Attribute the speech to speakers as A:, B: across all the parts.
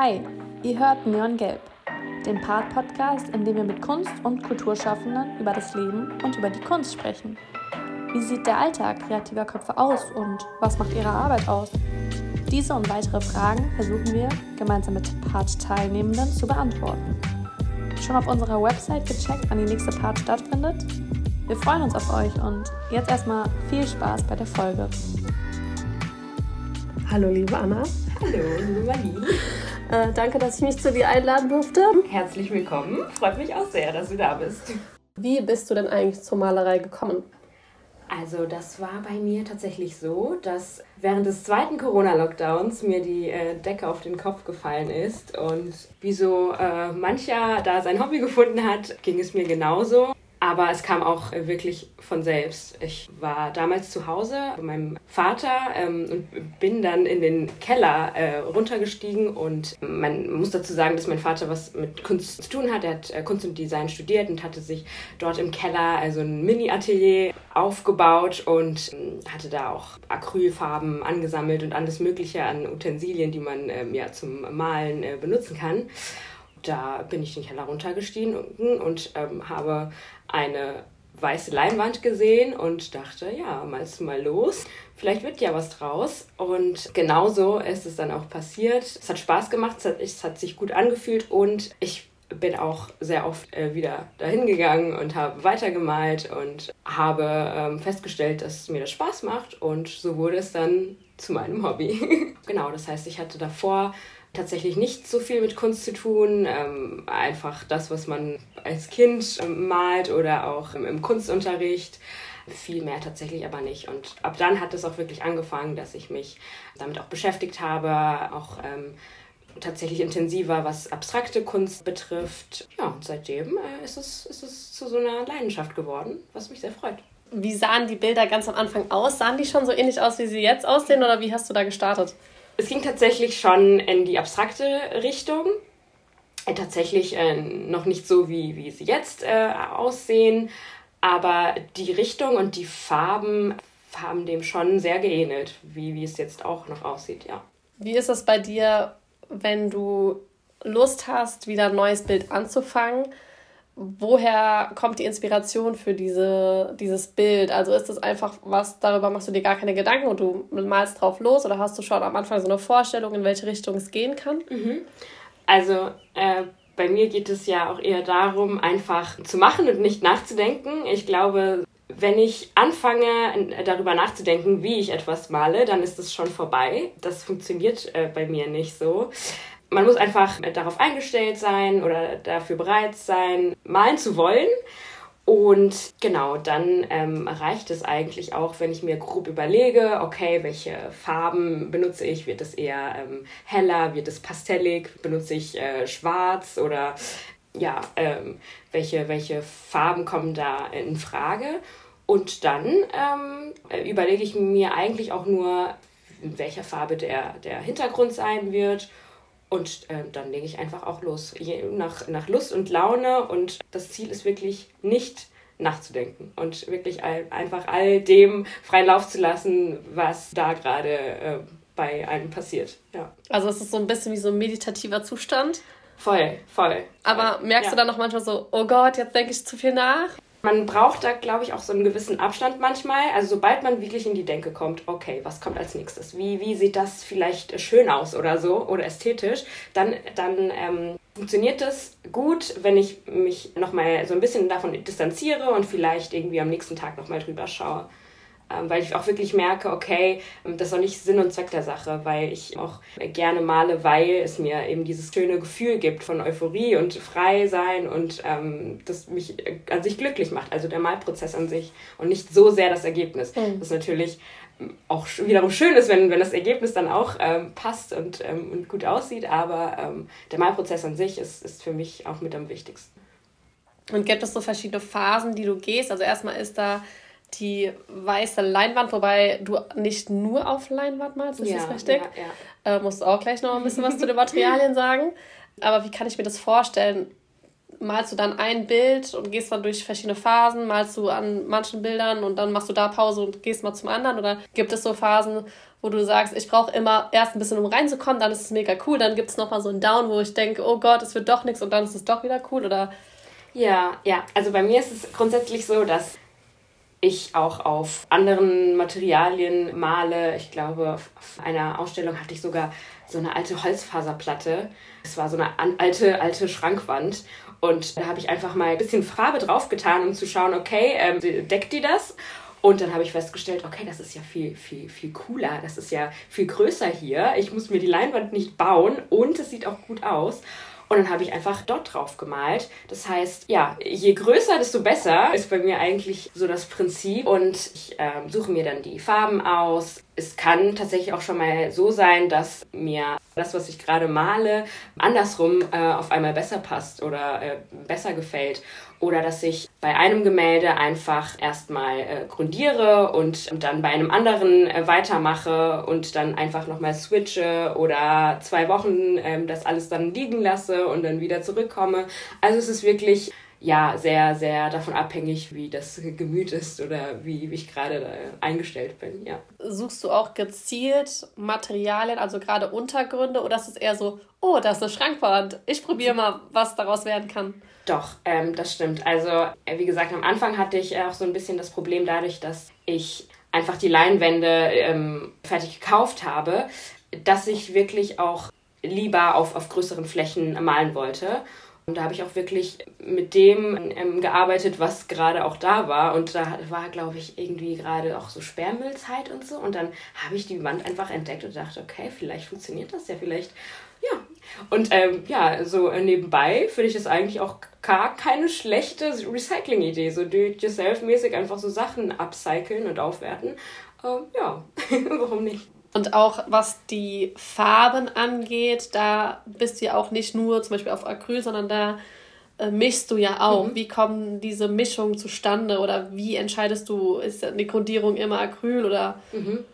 A: Hi, ihr hört Neon Gelb, den Part-Podcast, in dem wir mit Kunst- und Kulturschaffenden über das Leben und über die Kunst sprechen. Wie sieht der Alltag kreativer Köpfe aus und was macht ihre Arbeit aus? Diese und weitere Fragen versuchen wir gemeinsam mit Part-Teilnehmenden zu beantworten. Schon auf unserer Website gecheckt, wann die nächste Part stattfindet? Wir freuen uns auf euch und jetzt erstmal viel Spaß bei der Folge.
B: Hallo liebe Anna.
C: Hallo, liebe Marlene.
B: Äh, danke, dass ich mich zu dir einladen durfte.
C: Herzlich willkommen. Freut mich auch sehr, dass du da bist.
B: Wie bist du denn eigentlich zur Malerei gekommen?
C: Also das war bei mir tatsächlich so, dass während des zweiten Corona-Lockdowns mir die äh, Decke auf den Kopf gefallen ist und wie so äh, mancher da sein Hobby gefunden hat, ging es mir genauso. Aber es kam auch äh, wirklich von selbst. Ich war damals zu Hause bei meinem Vater ähm, und bin dann in den Keller äh, runtergestiegen. Und man muss dazu sagen, dass mein Vater was mit Kunst zu tun hat. Er hat äh, Kunst und Design studiert und hatte sich dort im Keller also ein Mini-Atelier aufgebaut und äh, hatte da auch Acrylfarben angesammelt und alles Mögliche an Utensilien, die man ähm, ja zum Malen äh, benutzen kann da bin ich den Keller runtergestiegen und ähm, habe eine weiße Leinwand gesehen und dachte, ja, malst du mal los. Vielleicht wird ja was draus. Und genauso ist es dann auch passiert. Es hat Spaß gemacht, es hat, es hat sich gut angefühlt und ich bin auch sehr oft äh, wieder dahin gegangen und habe weitergemalt und habe ähm, festgestellt, dass mir das Spaß macht und so wurde es dann zu meinem Hobby. genau, das heißt, ich hatte davor tatsächlich nicht so viel mit Kunst zu tun. Ähm, einfach das, was man als Kind ähm, malt oder auch im, im, Kunstunterricht. Viel mehr tatsächlich aber nicht. Und ab dann hat es auch wirklich angefangen, dass ich mich damit auch beschäftigt habe, auch ähm, tatsächlich intensiver, was abstrakte Kunst betrifft. Ja, und seitdem äh, ist, es, ist es zu so einer Leidenschaft geworden, was mich sehr freut.
B: Wie sahen die Bilder ganz am Anfang aus? Sahen die schon so ähnlich aus, wie sie jetzt aussehen oder wie hast du da gestartet?
C: Es ging tatsächlich schon in die abstrakte Richtung. Äh, tatsächlich äh, noch nicht so, wie, wie sie jetzt äh, aussehen, aber die Richtung und die Farben haben dem schon sehr geähnelt, wie, wie es jetzt auch noch aussieht, ja.
B: Wie ist es bei dir, wenn du Lust hast, wieder ein neues Bild anzufangen? Woher kommt die Inspiration für diese, dieses Bild? Also ist das einfach was, darüber machst du dir gar keine Gedanken und du malst drauf los oder hast du schon am Anfang so eine Vorstellung, in welche Richtung es gehen kann?
C: Mhm. Also äh, bei mir geht es ja auch eher darum, einfach zu machen und nicht nachzudenken. Ich glaube, wenn ich anfange, darüber nachzudenken, wie ich etwas male, dann ist es schon vorbei. Das funktioniert äh, bei mir nicht so man muss einfach darauf eingestellt sein oder dafür bereit sein, malen zu wollen. Und genau, dann ähm, reicht es eigentlich auch, wenn ich mir grob überlege, okay, welche Farben benutze ich? Wird es eher ähm, heller? Wird es pastellig? Benutze ich äh, schwarz? Oder ja, ähm, welche, welche Farben kommen da in Frage? Und dann ähm, überlege ich mir eigentlich auch nur, in welcher Farbe der, der Hintergrund sein wird und äh, dann lege ich einfach auch los, Je, nach, nach Lust und Laune. Und das Ziel ist wirklich nicht nachzudenken und wirklich all, einfach all dem freien Lauf zu lassen, was da gerade äh, bei einem passiert. Ja.
B: Also es ist so ein bisschen wie so ein meditativer Zustand.
C: Voll, voll.
B: Aber merkst ja. du dann noch manchmal so, oh Gott, jetzt denke ich zu viel nach?
C: Man braucht da, glaube ich, auch so einen gewissen Abstand manchmal. Also sobald man wirklich in die Denke kommt, okay, was kommt als nächstes? Wie, wie sieht das vielleicht schön aus oder so oder ästhetisch? Dann, dann ähm, funktioniert das gut, wenn ich mich nochmal so ein bisschen davon distanziere und vielleicht irgendwie am nächsten Tag nochmal drüber schaue. Ähm, weil ich auch wirklich merke, okay, ähm, das ist auch nicht Sinn und Zweck der Sache, weil ich auch gerne male, weil es mir eben dieses schöne Gefühl gibt von Euphorie und frei sein und ähm, das mich an sich glücklich macht, also der Malprozess an sich und nicht so sehr das Ergebnis. Mhm. Das natürlich auch wiederum schön ist, wenn, wenn das Ergebnis dann auch ähm, passt und, ähm, und gut aussieht, aber ähm, der Malprozess an sich ist, ist für mich auch mit am wichtigsten.
B: Und gibt es so verschiedene Phasen, die du gehst? Also erstmal ist da die weiße Leinwand, wobei du nicht nur auf Leinwand malst, ist ja, das richtig? Ja, ja. Äh, musst du auch gleich noch ein bisschen was zu den Materialien sagen. Aber wie kann ich mir das vorstellen? Malst du dann ein Bild und gehst dann durch verschiedene Phasen? Malst du an manchen Bildern und dann machst du da Pause und gehst mal zum anderen? Oder gibt es so Phasen, wo du sagst, ich brauche immer erst ein bisschen, um reinzukommen, dann ist es mega cool, dann gibt es nochmal so einen Down, wo ich denke, oh Gott, es wird doch nichts und dann ist es doch wieder cool, oder?
C: Ja, ja, also bei mir ist es grundsätzlich so, dass ich auch auf anderen Materialien male. Ich glaube, auf einer Ausstellung hatte ich sogar so eine alte Holzfaserplatte. Es war so eine alte, alte Schrankwand. Und da habe ich einfach mal ein bisschen Farbe draufgetan, um zu schauen, okay, ähm, deckt die das? Und dann habe ich festgestellt, okay, das ist ja viel, viel, viel cooler. Das ist ja viel größer hier. Ich muss mir die Leinwand nicht bauen und es sieht auch gut aus. Und dann habe ich einfach dort drauf gemalt. Das heißt, ja, je größer, desto besser ist bei mir eigentlich so das Prinzip. Und ich äh, suche mir dann die Farben aus. Es kann tatsächlich auch schon mal so sein, dass mir das, was ich gerade male, andersrum äh, auf einmal besser passt oder äh, besser gefällt. Oder dass ich bei einem Gemälde einfach erstmal äh, grundiere und, dann bei einem anderen äh, weitermache und dann einfach nochmal switche oder zwei Wochen äh, das alles dann liegen lasse und dann wieder zurückkomme. Also es ist wirklich ja sehr, sehr davon abhängig, wie das Gemüt ist oder wie, wie ich gerade eingestellt bin, ja.
B: Suchst du auch gezielt Materialien, also gerade Untergründe, oder ist es eher so, oh, da ist eine Schrankwand, ich probiere mal, was daraus werden kann?
C: Doch, ähm, das stimmt. Also, äh, wie gesagt, am Anfang hatte ich auch so ein bisschen das Problem dadurch, dass ich einfach die Leinwände ähm, fertig gekauft habe, dass ich wirklich auch lieber auf, auf größeren Flächen malen wollte. Und da habe ich auch wirklich mit dem ähm, gearbeitet, was gerade auch da war. Und da war, glaube ich, irgendwie gerade auch so Sperrmüllzeit und so. Und dann habe ich die Wand einfach entdeckt und dachte, okay, vielleicht funktioniert das ja, vielleicht, ja. Und ähm, ja, so nebenbei finde ich das eigentlich auch gar keine schlechte Recycling-Idee. So do-it-yourself-mäßig einfach so Sachen upcyclen und aufwerten. Ähm, ja, warum nicht?
B: Und auch was die Farben angeht, da bist du ja auch nicht nur zum Beispiel auf Acryl, sondern da äh, mischst du ja auch. Mhm. Wie kommen diese Mischungen zustande oder wie entscheidest du, ist eine Grundierung immer Acryl oder?
C: Mhm.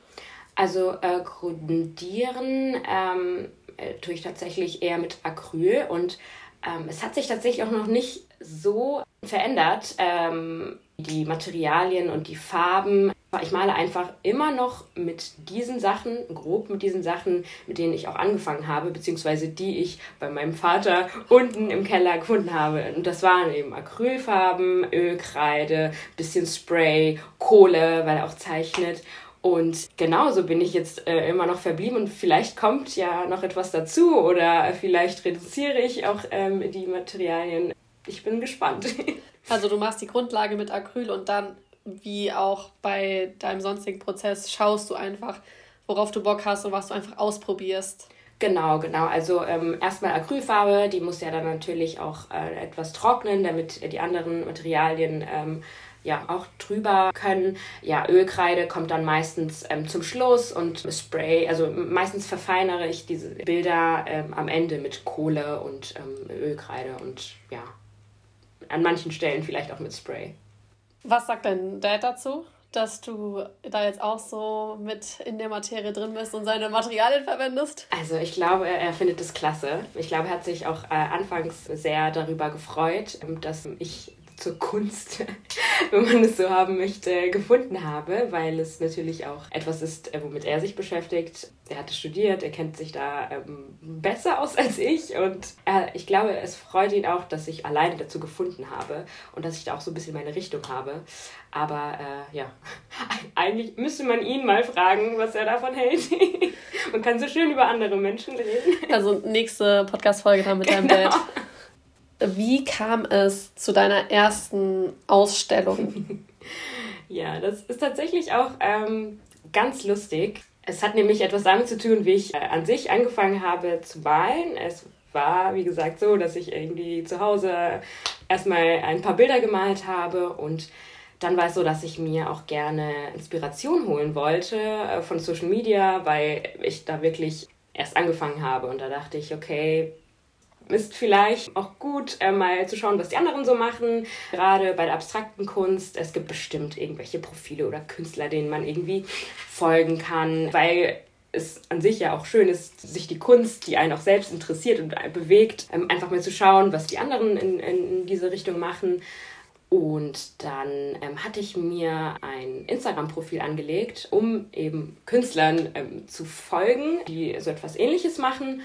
C: Also äh, grundieren ähm, äh, tue ich tatsächlich eher mit Acryl und ähm, es hat sich tatsächlich auch noch nicht so verändert. Ähm, die Materialien und die Farben. Ich male einfach immer noch mit diesen Sachen, grob mit diesen Sachen, mit denen ich auch angefangen habe, beziehungsweise die ich bei meinem Vater unten im Keller gefunden habe. Und das waren eben Acrylfarben, Ölkreide, bisschen Spray, Kohle, weil er auch zeichnet. Und genauso bin ich jetzt äh, immer noch verblieben und vielleicht kommt ja noch etwas dazu oder vielleicht reduziere ich auch ähm, die Materialien. Ich bin gespannt.
B: Also du machst die Grundlage mit Acryl und dann, wie auch bei deinem sonstigen Prozess, schaust du einfach, worauf du Bock hast und was du einfach ausprobierst.
C: Genau, genau. Also ähm, erstmal Acrylfarbe, die muss ja dann natürlich auch äh, etwas trocknen, damit die anderen Materialien ähm, ja auch drüber können. Ja, Ölkreide kommt dann meistens ähm, zum Schluss und Spray, also meistens verfeinere ich diese Bilder ähm, am Ende mit Kohle und ähm, Ölkreide und ja, an manchen Stellen vielleicht auch mit Spray.
B: Was sagt dein Dad dazu, dass du da jetzt auch so mit in der Materie drin bist und seine Materialien verwendest?
C: Also ich glaube, er findet das klasse. Ich glaube, er hat sich auch äh, anfangs sehr darüber gefreut, ähm, dass ich zur Kunst, wenn man es so haben möchte, gefunden habe, weil es natürlich auch etwas ist, äh, womit er sich beschäftigt. Er hatte studiert, er kennt sich da ähm, besser aus als ich und er, ich glaube, es freut ihn auch, dass ich alleine dazu gefunden habe und dass ich da auch so ein bisschen meine Richtung habe. Aber äh, ja, eigentlich müsste man ihn mal fragen, was er davon hält. man kann so schön über andere Menschen reden.
B: Also nächste Podcast-Folge dann mit deinem genau. Dad. Wie kam es zu deiner ersten Ausstellung?
C: ja, das ist tatsächlich auch ähm, ganz lustig. Es hat nämlich etwas damit zu tun, wie ich äh, an sich angefangen habe zu malen. Es war, wie gesagt, so, dass ich irgendwie zu Hause erstmal ein paar Bilder gemalt habe und dann war es so, dass ich mir auch gerne Inspiration holen wollte äh, von Social Media, weil ich da wirklich erst angefangen habe und da dachte ich, okay, ist vielleicht auch gut, äh, mal zu schauen, was die anderen so machen. Gerade bei der abstrakten Kunst. Es gibt bestimmt irgendwelche Profile oder Künstler, denen man irgendwie folgen kann, weil es an sich ja auch schön ist, sich die Kunst, die einen auch selbst interessiert und bewegt, ähm, einfach mal zu schauen, was die anderen in, in diese Richtung machen. Und dann ähm, hatte ich mir ein Instagram-Profil angelegt, um eben Künstlern ähm, zu folgen, die so etwas ähnliches machen.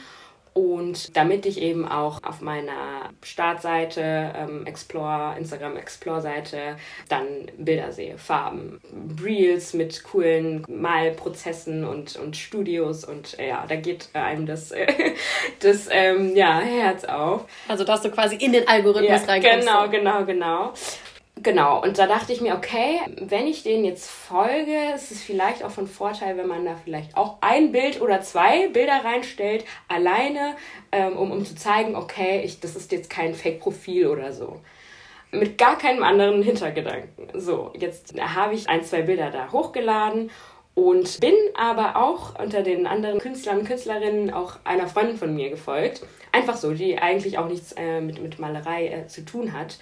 C: Und damit ich eben auch auf meiner Startseite, ähm, Explore, Instagram Explore-Seite, dann Bilder sehe, Farben, Reels mit coolen Malprozessen und, und Studios und äh, ja, da geht einem das, äh, das ähm, ja, Herz auf.
B: Also, dass du quasi in den Algorithmus
C: ja, reinkommst. Genau, genau, genau. Genau, und da dachte ich mir, okay, wenn ich denen jetzt folge, ist es vielleicht auch von Vorteil, wenn man da vielleicht auch ein Bild oder zwei Bilder reinstellt, alleine, ähm, um, um zu zeigen, okay, ich, das ist jetzt kein Fake-Profil oder so. Mit gar keinem anderen Hintergedanken. So, jetzt habe ich ein, zwei Bilder da hochgeladen und bin aber auch unter den anderen Künstlern und Künstlerinnen auch einer Freundin von mir gefolgt. Einfach so, die eigentlich auch nichts äh, mit, mit Malerei äh, zu tun hat.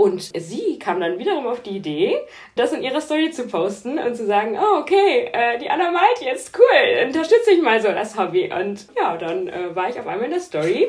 C: Und sie kam dann wiederum auf die Idee, das in ihrer Story zu posten und zu sagen, oh, okay, äh, die Anna malt jetzt, cool, unterstütze ich mal so das Hobby. Und ja, dann äh, war ich auf einmal in der Story.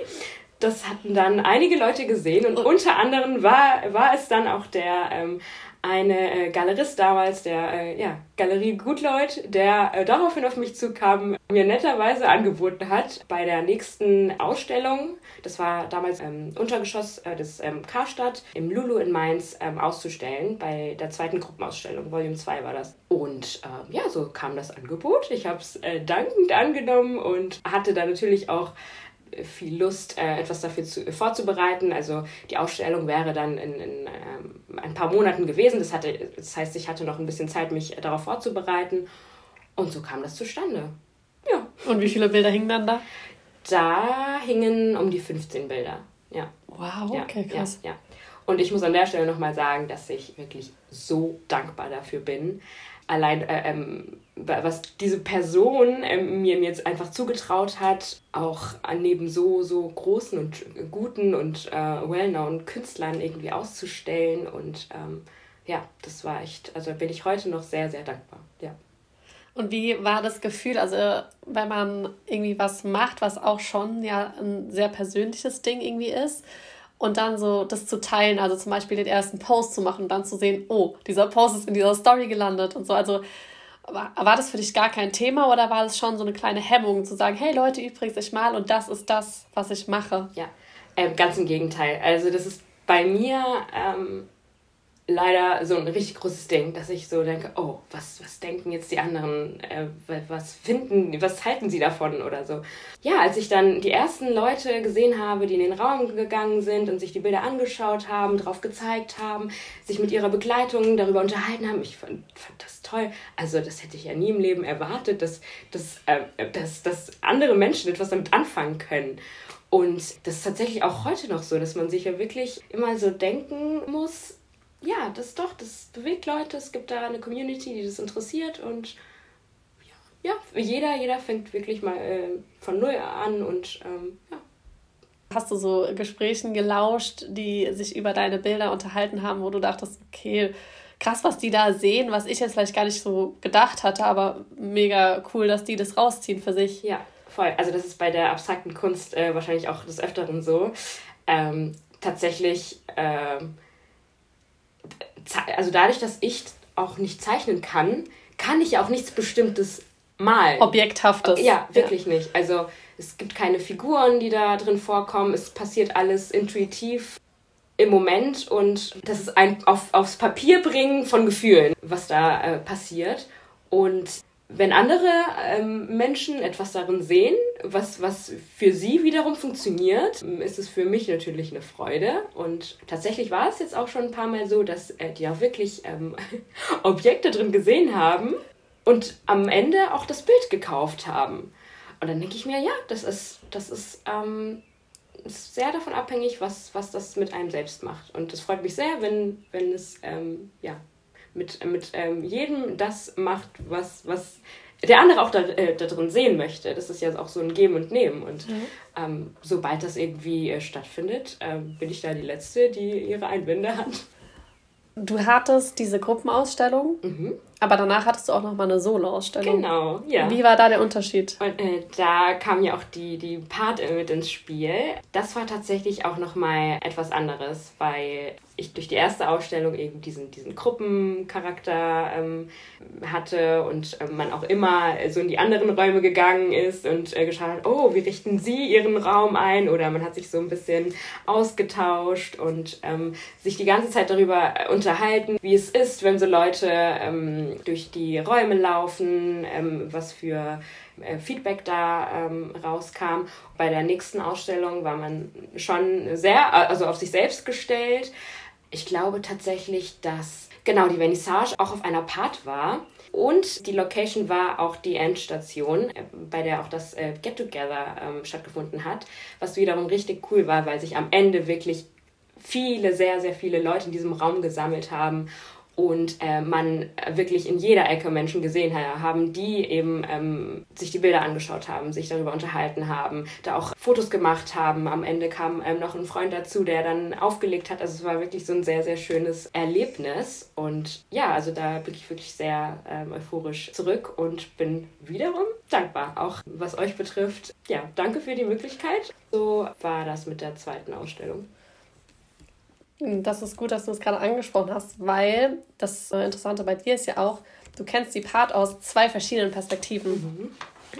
C: Das hatten dann einige Leute gesehen und unter anderem war, war es dann auch der ähm, eine äh, Galerist damals, der äh, ja, Galerie Gutleut, der äh, daraufhin auf mich zukam, mir netterweise angeboten hat, bei der nächsten Ausstellung, das war damals im Untergeschoss äh, des ähm, Karstadt, im Lulu in Mainz, ähm, auszustellen, bei der zweiten Gruppenausstellung, Volume 2 war das. Und ähm, ja, so kam das Angebot. Ich habe es äh, dankend angenommen und hatte da natürlich auch viel Lust, äh, etwas dafür zu, äh, vorzubereiten. Also die Ausstellung wäre dann in, in ähm, ein paar Monaten gewesen. Das, hatte, das heißt, ich hatte noch ein bisschen Zeit, mich darauf vorzubereiten. Und so kam das zustande. Ja.
B: Und wie viele Bilder hingen dann da?
C: Da hingen um die 15 Bilder. Ja.
B: Wow, okay, krass.
C: Ja, ja. Und ich muss an der Stelle nochmal sagen, dass ich wirklich so dankbar dafür bin. Allein, äh, ähm, was diese Person ähm, mir jetzt einfach zugetraut hat, auch neben so, so großen und guten und äh, well-known Künstlern irgendwie auszustellen. Und ähm, ja, das war echt, also bin ich heute noch sehr, sehr dankbar. Ja.
B: Und wie war das Gefühl, also wenn man irgendwie was macht, was auch schon ja ein sehr persönliches Ding irgendwie ist, und dann so das zu teilen, also zum Beispiel den ersten Post zu machen und dann zu sehen, oh, dieser Post ist in dieser Story gelandet und so. Also war, war das für dich gar kein Thema oder war das schon so eine kleine Hemmung zu sagen, hey Leute, übrigens, ich mal und das ist das, was ich mache?
C: Ja, ähm, ganz im Gegenteil. Also das ist bei mir ähm, leider so ein richtig großes Ding, dass ich so denke, oh, was, was denken jetzt die anderen, äh, was finden, was halten sie davon oder so. Ja, als ich dann die ersten Leute gesehen habe, die in den Raum gegangen sind und sich die Bilder angeschaut haben, drauf gezeigt haben, sich mit ihrer Begleitung darüber unterhalten haben, ich fand, fand das toll. Also das hätte ich ja nie im Leben erwartet, dass, dass, äh, dass, dass andere Menschen etwas damit anfangen können. Und das ist tatsächlich auch heute noch so, dass man sich ja wirklich immer so denken muss, ja, das doch, das bewegt Leute, es gibt da eine Community, die das interessiert und ja, jeder, jeder fängt wirklich mal äh, von null an und ähm, ja.
B: Hast du so Gesprächen gelauscht, die sich über deine Bilder unterhalten haben, wo du dachtest, okay, krass, was die da sehen, was ich jetzt vielleicht gar nicht so gedacht hatte, aber mega cool, dass die das rausziehen für sich.
C: Ja, voll. Also das ist bei der abstrakten Kunst äh, wahrscheinlich auch des Öfteren so. Ähm, tatsächlich ähm, also dadurch, dass ich auch nicht zeichnen kann, kann ich ja auch nichts Bestimmtes malen.
B: Objekthaftes.
C: Ja, wirklich ja. nicht. Also es gibt keine Figuren, die da drin vorkommen. Es passiert alles intuitiv im Moment und das ist ein auf, aufs Papier bringen von Gefühlen, was da äh, passiert. Und wenn andere ähm, Menschen etwas darin sehen, was, was für sie wiederum funktioniert, ist es für mich natürlich eine Freude. Und tatsächlich war es jetzt auch schon ein paar Mal so, dass äh, die auch wirklich ähm, Objekte drin gesehen haben und am Ende auch das Bild gekauft haben. Und dann denke ich mir, ja, das ist, das ist, ähm, ist sehr davon abhängig, was, was das mit einem selbst macht. Und es freut mich sehr, wenn, wenn es ähm, ja, mit, mit ähm, jedem das macht, was, was der andere auch da, äh, da drin sehen möchte. Das ist ja auch so ein Geben und Nehmen. Und mhm. ähm, sobald das irgendwie äh, stattfindet, äh, bin ich da die Letzte, die ihre Einwände hat.
B: Du hattest diese Gruppenausstellung
C: mhm.
B: Aber danach hattest du auch noch mal eine Solo-Ausstellung. Genau, ja. Wie war da der Unterschied?
C: Und äh, da kam ja auch die, die Part mit ins Spiel. Das war tatsächlich auch noch mal etwas anderes, weil ich durch die erste Ausstellung eben diesen, diesen Gruppencharakter ähm, hatte und ähm, man auch immer so in die anderen Räume gegangen ist und äh, geschaut hat, oh, wie richten Sie Ihren Raum ein? Oder man hat sich so ein bisschen ausgetauscht und ähm, sich die ganze Zeit darüber unterhalten, wie es ist, wenn so Leute ähm, durch die Räume laufen, ähm, was für äh, Feedback da ähm, rauskam. Bei der nächsten Ausstellung war man schon sehr, also auf sich selbst gestellt, ich glaube tatsächlich, dass genau die Vernissage auch auf einer Part war. Und die Location war auch die Endstation, äh, bei der auch das äh, Get Together ähm, stattgefunden hat, was wiederum richtig cool war, weil sich am Ende wirklich viele, sehr, sehr viele Leute in diesem Raum gesammelt haben und äh, man wirklich in jeder Ecke Menschen gesehen haben, die eben ähm, sich die Bilder angeschaut haben, sich darüber unterhalten haben, da auch Fotos gemacht haben. Am Ende kam ähm, noch ein Freund dazu, der dann aufgelegt hat. Also es war wirklich so ein sehr, sehr schönes Erlebnis. Und ja, also da bin ich wirklich sehr ähm, euphorisch zurück und bin wiederum dankbar, auch was euch betrifft. Ja, danke für die Möglichkeit. So war das mit der zweiten Ausstellung.
B: Das ist gut, dass du es gerade angesprochen hast, weil das Interessante bei dir ist ja auch, du kennst die Part aus zwei verschiedenen Perspektiven. Mhm.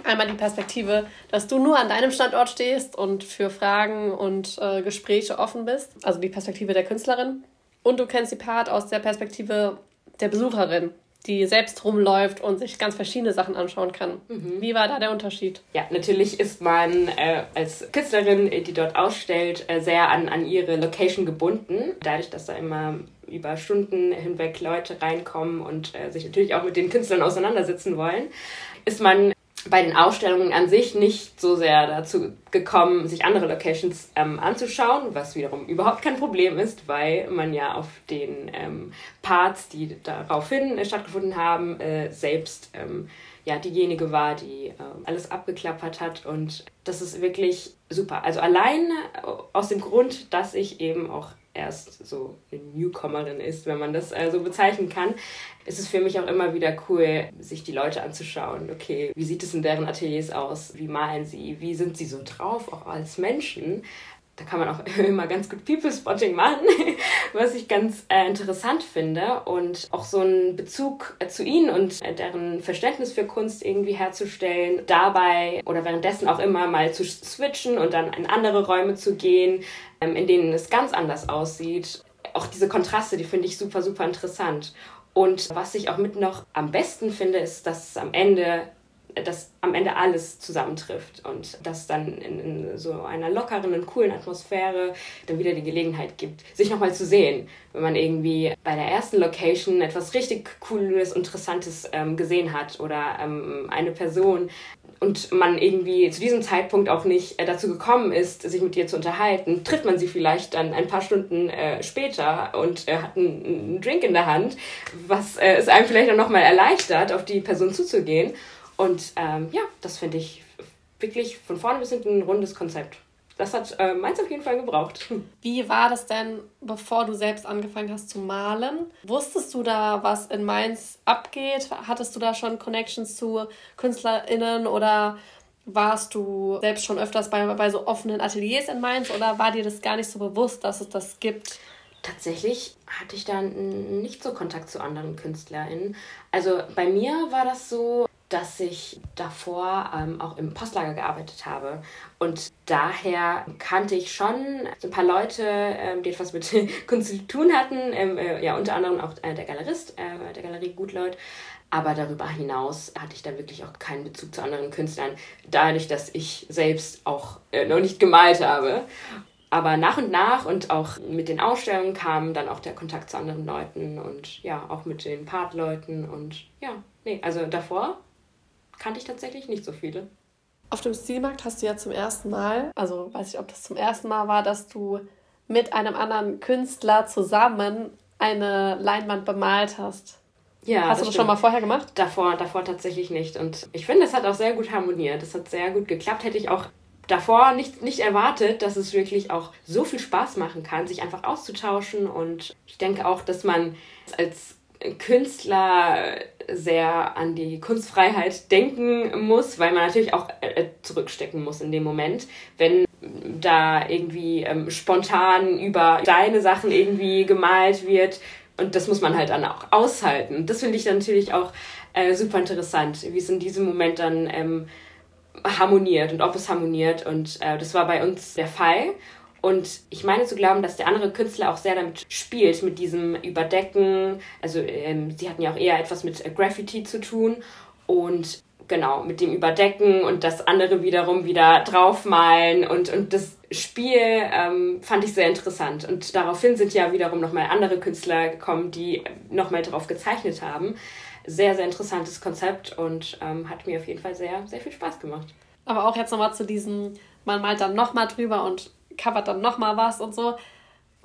B: Einmal die Perspektive, dass du nur an deinem Standort stehst und für Fragen und äh, Gespräche offen bist, also die Perspektive der Künstlerin. Und du kennst die Part aus der Perspektive der Besucherin, die selbst rumläuft und sich ganz verschiedene Sachen anschauen kann. Mhm. Wie war da der Unterschied?
C: Ja, natürlich ist man äh, als Künstlerin, die dort ausstellt, äh, sehr an, an ihre Location gebunden. Dadurch, dass da immer über Stunden hinweg Leute reinkommen und äh, sich natürlich auch mit den Künstlern auseinandersetzen wollen, ist man bei den Ausstellungen an sich nicht so sehr dazu gekommen, sich andere Locations ähm, anzuschauen, was wiederum überhaupt kein Problem ist, weil man ja auf den ähm, Parts, die daraufhin äh, stattgefunden haben, äh, selbst ähm, ja diejenige war, die äh, alles abgeklappert hat und das ist wirklich super. Also allein äh, aus dem Grund, dass ich eben auch erst so eine Newcomerin ist, wenn man das äh, so bezeichnen kann, ist es für mich auch immer wieder cool, sich die Leute anzuschauen. Okay, wie sieht es in deren Ateliers aus? Wie malen sie? Wie sind sie so drauf, auch als Menschen? Da kann man auch immer ganz gut People-Spotting machen, was ich ganz äh, interessant finde. Und auch so einen Bezug äh, zu ihnen und äh, deren Verständnis für Kunst irgendwie herzustellen. Dabei oder währenddessen auch immer mal zu switchen und dann in andere Räume zu gehen, ähm, in denen es ganz anders aussieht. Auch diese Kontraste, die finde ich super, super interessant. Und was ich auch mit noch am besten finde, ist, dass am Ende dass am Ende alles zusammentrifft und dass dann in, in, so einer lockeren und coolen Atmosphäre dann wieder die Gelegenheit gibt, sich nochmal zu sehen. Wenn man irgendwie bei der ersten Location etwas richtig Cooles, Interessantes ähm, gesehen hat oder ähm, eine Person und man irgendwie zu diesem Zeitpunkt auch nicht äh, dazu gekommen ist, sich mit ihr zu unterhalten, trifft man sie vielleicht dann ein paar Stunden äh, später und äh, hat einen, Drink in der Hand, was äh, es einem vielleicht auch nochmal erleichtert, auf die Person zuzugehen. Und ähm, ja, das finde ich wirklich von vorne bis hinten ein rundes Konzept. Das hat äh, meins auf jeden Fall gebraucht.
B: Wie war das denn, bevor du selbst angefangen hast zu malen? Wusstest du da, was in Mainz abgeht? Hattest du da schon Connections zu KünstlerInnen oder warst du selbst schon öfters bei, bei so offenen Ateliers in Mainz oder war dir das gar nicht so bewusst, dass es das gibt?
C: Tatsächlich hatte ich dann nicht so Kontakt zu anderen KünstlerInnen. Also bei mir war das so, dass ich davor ähm, auch im Postlager gearbeitet habe. Und daher kannte ich schon ein paar Leute, ähm, die etwas mit Kunst zu tun hatten. Ähm, äh, ja, unter anderem auch äh, der Galerist äh, der Galerie Gutleut. Aber darüber hinaus hatte ich da wirklich auch keinen Bezug zu anderen Künstlern, dadurch, dass ich selbst auch äh, noch nicht gemalt habe. Aber nach und nach und auch mit den Ausstellungen kam dann auch der Kontakt zu anderen Leuten und ja, auch mit den Partleuten und ja, nee, also davor kannte ich tatsächlich nicht so viele.
B: Auf dem Stilmarkt hast du ja zum ersten Mal, also weiß ich, ob das zum ersten Mal war, dass du mit einem anderen Künstler zusammen eine Leinwand bemalt hast. Ja, hast
C: du das schon mal vorher gemacht? Davor, davor tatsächlich nicht. Und ich finde, es hat auch sehr gut harmoniert. Es hat sehr gut geklappt. Hätte ich auch davor nicht, nicht erwartet, dass es wirklich auch so viel Spaß machen kann, sich einfach auszutauschen. Und ich denke auch, dass man als Künstler sehr an die Kunstfreiheit denken muss, weil man natürlich auch äh, zurückstecken muss in dem Moment, wenn da irgendwie ähm, spontan über deine Sachen irgendwie gemalt wird. Und das muss man halt dann auch aushalten. Das finde ich dann natürlich auch äh, super interessant, wie es in diesem Moment dann ähm, harmoniert und ob es harmoniert. Und äh, das war bei uns der Fall. Und ich meine zu glauben, dass der andere Künstler auch sehr damit spielt, mit diesem Überdecken. Also ähm, sie hatten ja auch eher etwas mit äh, Graffiti zu tun. Und genau, mit dem Überdecken und das andere wiederum wieder draufmalen. Und, und das Spiel ähm, fand ich sehr interessant. Und daraufhin sind ja wiederum nochmal andere Künstler gekommen, die nochmal drauf gezeichnet haben. Sehr, sehr interessantes Konzept und ähm, hat mir auf jeden Fall sehr, sehr viel Spaß gemacht.
B: Aber auch jetzt nochmal zu diesem, man malt dann nochmal drüber und covert dann nochmal was und so.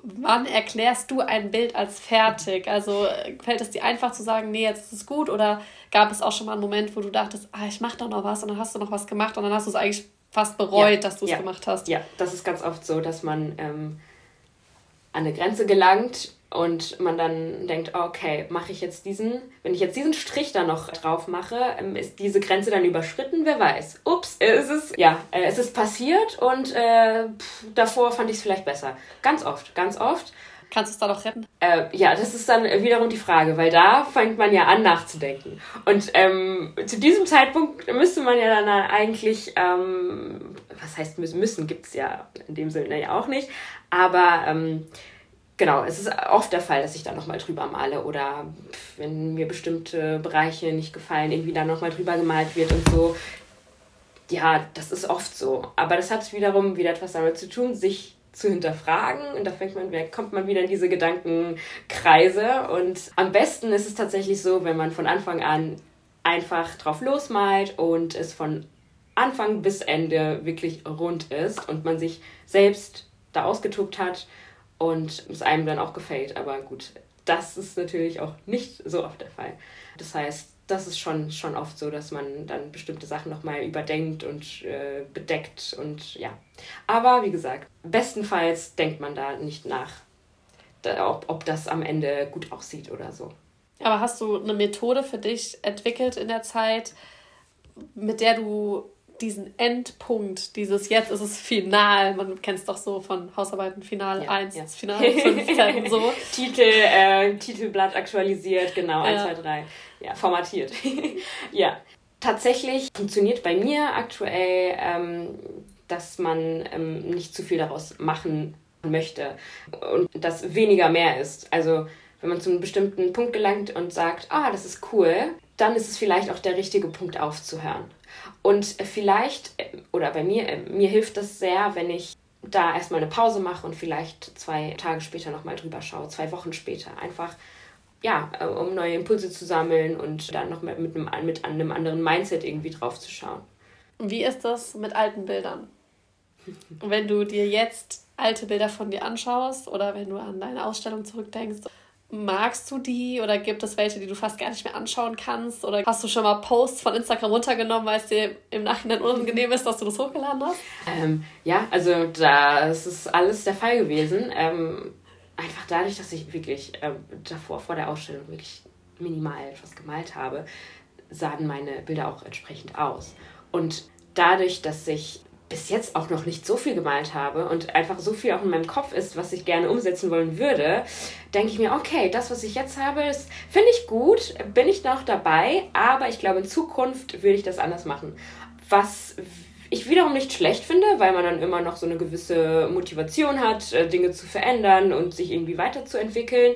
B: Wann erklärst du ein Bild als fertig? Also fällt es dir einfach zu sagen, nee, jetzt ist es gut? Oder gab es auch schon mal einen Moment, wo du dachtest, ah, ich mache doch noch was und dann hast du noch was gemacht und dann hast du es eigentlich fast bereut, ja, dass du es
C: ja.
B: gemacht hast?
C: Ja, das ist ganz oft so, dass man ähm, an eine Grenze gelangt und man dann denkt, okay, mache ich jetzt diesen, wenn ich jetzt diesen Strich da noch drauf mache, ähm, ist diese Grenze dann überschritten? Wer weiß. Ups, es ist, ja, äh, es ist passiert und äh, pff, davor fand ich es vielleicht besser. Ganz oft, ganz oft.
B: Kannst du es da noch retten?
C: Äh, ja, das ist dann wiederum die Frage, weil da fängt man ja an nachzudenken. Und ähm, zu diesem Zeitpunkt müsste man ja dann eigentlich, ähm, was heißt müssen, müssen gibt es ja in dem Sinne ja auch nicht, aber ähm, genau, es ist oft der Fall, dass ich da nochmal drüber male oder wenn mir bestimmte Bereiche nicht gefallen, irgendwie da nochmal drüber gemalt wird und so. Ja, das ist oft so. Aber das hat wiederum wieder etwas damit zu tun, sich zu hinterfragen und da fängt man, kommt man wieder in diese Gedankenkreise und am besten ist es tatsächlich so, wenn man von Anfang an einfach drauf losmalt und es von Anfang bis Ende wirklich rund ist und man sich selbst da ausgetobt hat und es einem dann auch gefällt. Aber gut, das ist natürlich auch nicht so oft der Fall. Das heißt, das ist schon, schon oft so, dass man dann bestimmte Sachen nochmal überdenkt und äh, bedeckt und ja. Aber wie gesagt, bestenfalls denkt man da nicht nach, da, ob, ob das am Ende gut aussieht oder so.
B: Aber hast du eine Methode für dich entwickelt in der Zeit, mit der du diesen Endpunkt, dieses jetzt ist es final, man kennt es doch so von Hausarbeiten, Final ja, 1, ja. Final 15, so.
C: Titel, äh, Titelblatt aktualisiert, genau, ja. 1, 2, 3, ja, formatiert. ja, tatsächlich funktioniert bei mir aktuell, ähm, dass man ähm, nicht zu viel daraus machen möchte und dass weniger mehr ist. Also wenn man zu einem bestimmten Punkt gelangt und sagt, ah, das ist cool, dann ist es vielleicht auch der richtige Punkt aufzuhören. Und vielleicht, oder bei mir, mir hilft das sehr, wenn ich da erstmal eine Pause mache und vielleicht zwei Tage später nochmal drüber schaue, zwei Wochen später. Einfach, ja, um neue Impulse zu sammeln und dann noch mit einem, mit einem anderen Mindset irgendwie drauf zu schauen.
B: Wie ist das mit alten Bildern? wenn du dir jetzt alte Bilder von dir anschaust oder wenn du an deine Ausstellung zurückdenkst, Magst du die oder gibt es welche, die du fast gar nicht mehr anschauen kannst? Oder hast du schon mal Posts von Instagram runtergenommen, weil es dir im Nachhinein unangenehm ist, dass du das hochgeladen hast?
C: Ähm, ja, also das ist alles der Fall gewesen. Ähm, einfach dadurch, dass ich wirklich ähm, davor, vor der Ausstellung, wirklich minimal etwas gemalt habe, sahen meine Bilder auch entsprechend aus. Und dadurch, dass ich bis jetzt auch noch nicht so viel gemalt habe und einfach so viel auch in meinem Kopf ist, was ich gerne umsetzen wollen würde, denke ich mir, okay, das, was ich jetzt habe, finde ich gut, bin ich noch dabei, aber ich glaube, in Zukunft würde ich das anders machen. Was ich wiederum nicht schlecht finde, weil man dann immer noch so eine gewisse Motivation hat, äh, Dinge zu verändern und sich irgendwie weiterzuentwickeln.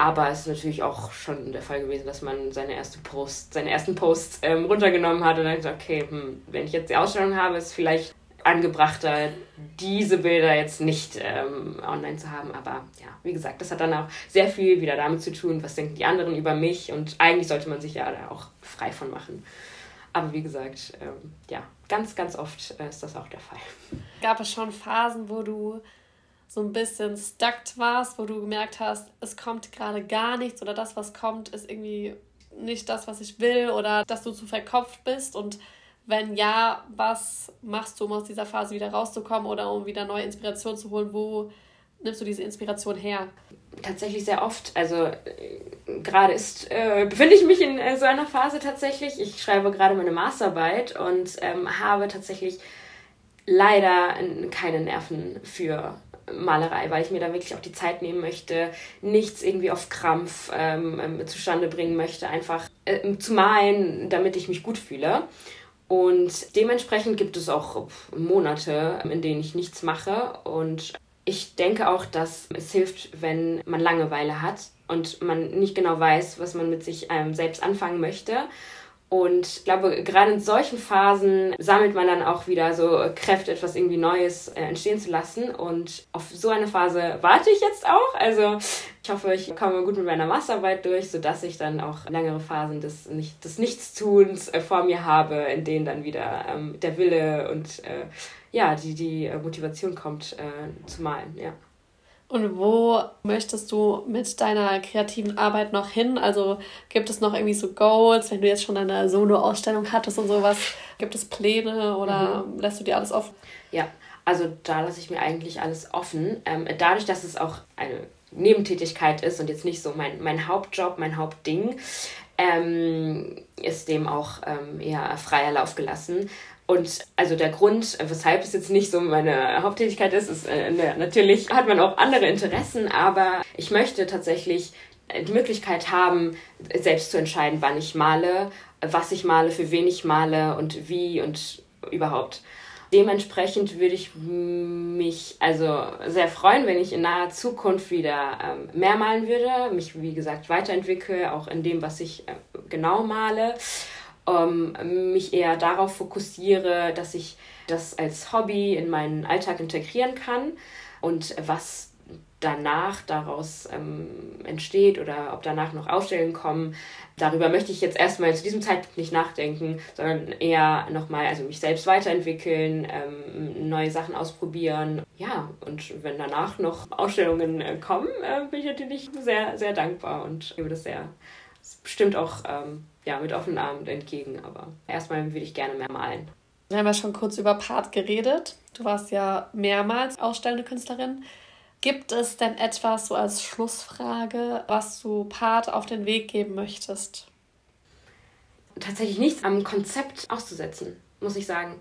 C: Aber es ist natürlich auch schon der Fall gewesen, dass man seine erste Post, seine ersten Posts ähm, runtergenommen hat und dann gesagt, okay, hm, wenn ich jetzt die Ausstellung habe, ist vielleicht angebrachter, diese Bilder jetzt nicht ähm, online zu haben. Aber ja, wie gesagt, das hat dann auch sehr viel wieder damit zu tun, was denken die anderen über mich und eigentlich sollte man sich ja da auch frei von machen. Aber wie gesagt, ähm, ja, ganz, ganz oft äh, ist das auch der Fall.
B: Gab es schon Phasen, wo du so ein bisschen stuck warst, wo du gemerkt hast, es kommt gerade gar nichts oder das, was kommt, ist irgendwie nicht das, was ich will oder dass du zu verkopft bist und wenn ja, was machst du, um aus dieser Phase wieder rauszukommen oder um wieder neue Inspiration zu holen? Wo nimmst du diese Inspiration her?
C: Tatsächlich sehr oft. Also äh, gerade ist äh, befinde ich mich in äh, so einer Phase tatsächlich. Ich schreibe gerade meine Masterarbeit und ähm, habe tatsächlich leider keine Nerven für Malerei, weil ich mir da wirklich auch die Zeit nehmen möchte, nichts irgendwie auf Krampf ähm, ähm, zustande bringen möchte, einfach äh, zu malen, damit ich mich gut fühle. Und dementsprechend gibt es auch Monate, in denen ich nichts mache. Und ich denke auch, dass es hilft, wenn man Langeweile hat und man nicht genau weiß, was man mit sich ähm, selbst anfangen möchte und ich glaube, gerade in solchen Phasen sammelt man dann auch wieder so Kräfte, etwas irgendwie Neues äh, entstehen zu lassen. Und auf so eine Phase warte ich jetzt auch. Also ich hoffe, ich komme gut mit meiner Masterarbeit durch, sodass ich dann auch längere Phasen des, nicht, des Nichtstuns äh, vor mir habe, in denen dann wieder ähm, der Wille und äh, ja, die, die äh, Motivation kommt zu malen. Ja.
B: Und wo möchtest du mit deiner kreativen Arbeit noch hin? Also gibt es noch irgendwie so Goals, wenn du jetzt schon eine Solo-Ausstellung hattest und sowas? Gibt es Pläne oder mhm. lässt du dir alles offen?
C: Ja, also da lasse ich mir eigentlich alles offen. Ähm, dadurch, dass es auch eine Nebentätigkeit ist und jetzt nicht so mein, mein Hauptjob, mein Hauptding, ähm, ist dem auch ähm, eher freier Lauf gelassen. Und also der Grund, weshalb es jetzt nicht so meine Haupttätigkeit ist, ist äh, natürlich hat man auch andere Interessen, aber ich möchte tatsächlich die Möglichkeit haben, selbst zu entscheiden, wann ich male, was ich male, für wen ich male und wie und überhaupt. Dementsprechend würde ich mich also sehr freuen, wenn ich in naher Zukunft wieder ähm, mehr malen würde, mich wie gesagt weiterentwickle, auch in dem, was ich äh, genau male ähm, mich eher darauf fokussiere, dass ich das als Hobby in meinen Alltag integrieren kann und was danach daraus ähm, entsteht oder ob danach noch Ausstellungen kommen, darüber möchte ich jetzt erstmal zu diesem Zeitpunkt nicht nachdenken, sondern eher nochmal, also mich selbst weiterentwickeln, ähm, neue Sachen ausprobieren. Ja, und wenn danach noch Ausstellungen äh, kommen, äh, bin ich natürlich sehr, sehr dankbar und gebe das sehr, bestimmt auch ähm, ja, mit offenen Armen entgegen. Aber erstmal würde ich gerne mehr malen.
B: Wir haben ja schon kurz über Part geredet. Du warst ja mehrmals ausstellende Künstlerin. Gibt es denn etwas so als Schlussfrage, was du Part auf den Weg geben möchtest?
C: Tatsächlich nichts am Konzept auszusetzen, muss ich sagen.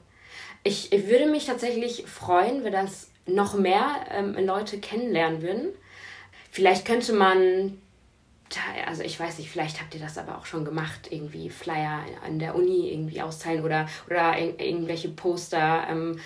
C: Ich, ich würde mich tatsächlich freuen, wenn das noch mehr ähm, Leute kennenlernen würden. Vielleicht könnte man also ich weiß nicht, vielleicht habt ihr das aber auch schon gemacht, irgendwie Flyer an der Uni irgendwie austeilen oder, oder irgendwelche Poster ähm,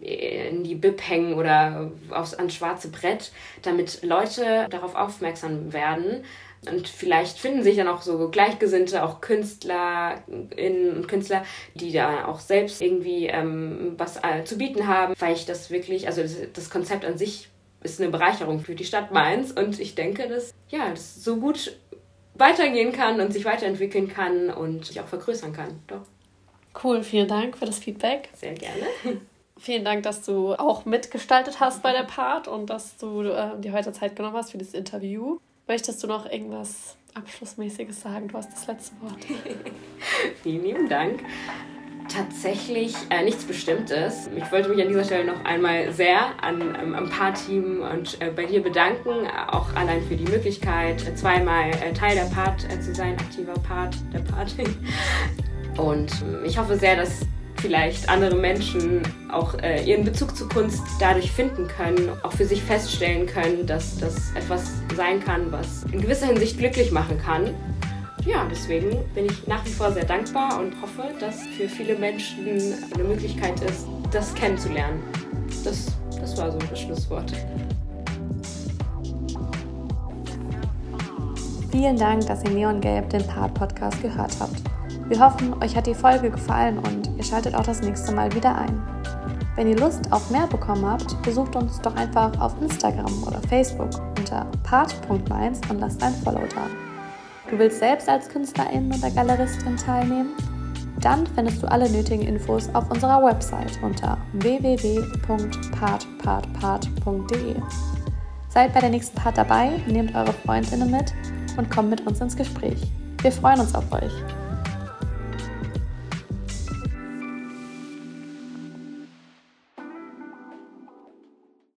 C: in die Bib hängen oder aufs, ans schwarze Brett, damit Leute darauf aufmerksam werden. Und vielleicht finden sich dann auch so Gleichgesinnte, auch Künstlerinnen und Künstler, die da auch selbst irgendwie ähm, was äh, zu bieten haben, weil ich das wirklich, also das, das Konzept an sich ist eine Bereicherung für die Stadt Mainz und ich denke, dass ja, das so gut weitergehen kann und sich weiterentwickeln kann und sich auch vergrößern kann. Doch.
B: Cool, vielen Dank für das Feedback.
C: Sehr gerne.
B: Vielen Dank, dass du auch mitgestaltet hast bei der Part und dass du äh, dir heute Zeit genommen hast für das Interview. Möchtest du noch irgendwas Abschlussmäßiges sagen? Du hast das letzte Wort.
C: Vielen lieben Dank tatsächlich äh, nichts Bestimmtes. Ich wollte mich an dieser Stelle noch einmal sehr an, ähm, am Paar-Team und äh, bei dir bedanken, auch allein für die Möglichkeit, zweimal äh, Teil der Part äh, zu sein, aktiver Part der Party. Und ähm, ich hoffe sehr, dass vielleicht andere Menschen auch äh, ihren Bezug zur Kunst dadurch finden können, auch für sich feststellen können, dass das etwas sein kann, was in gewisser Hinsicht glücklich machen kann ja, deswegen bin ich nach wie vor sehr dankbar und hoffe, dass für viele Menschen eine Möglichkeit ist, das kennenzulernen. Das, das war so das Schlusswort.
A: Vielen Dank, dass ihr Neongelb den Part-Podcast gehört habt. Wir hoffen, euch hat die Folge gefallen und ihr schaltet auch das nächste Mal wieder ein. Wenn ihr Lust auf mehr bekommen habt, besucht uns doch einfach auf Instagram oder Facebook unter part.mainz und lasst ein Follow da. Du willst selbst als Künstlerin oder Galeristin teilnehmen? Dann findest du alle nötigen Infos auf unserer Website unter www.partpartpart.de. Seid bei der nächsten Part dabei, nehmt eure Freundinnen mit und kommt mit uns ins Gespräch. Wir freuen uns auf euch.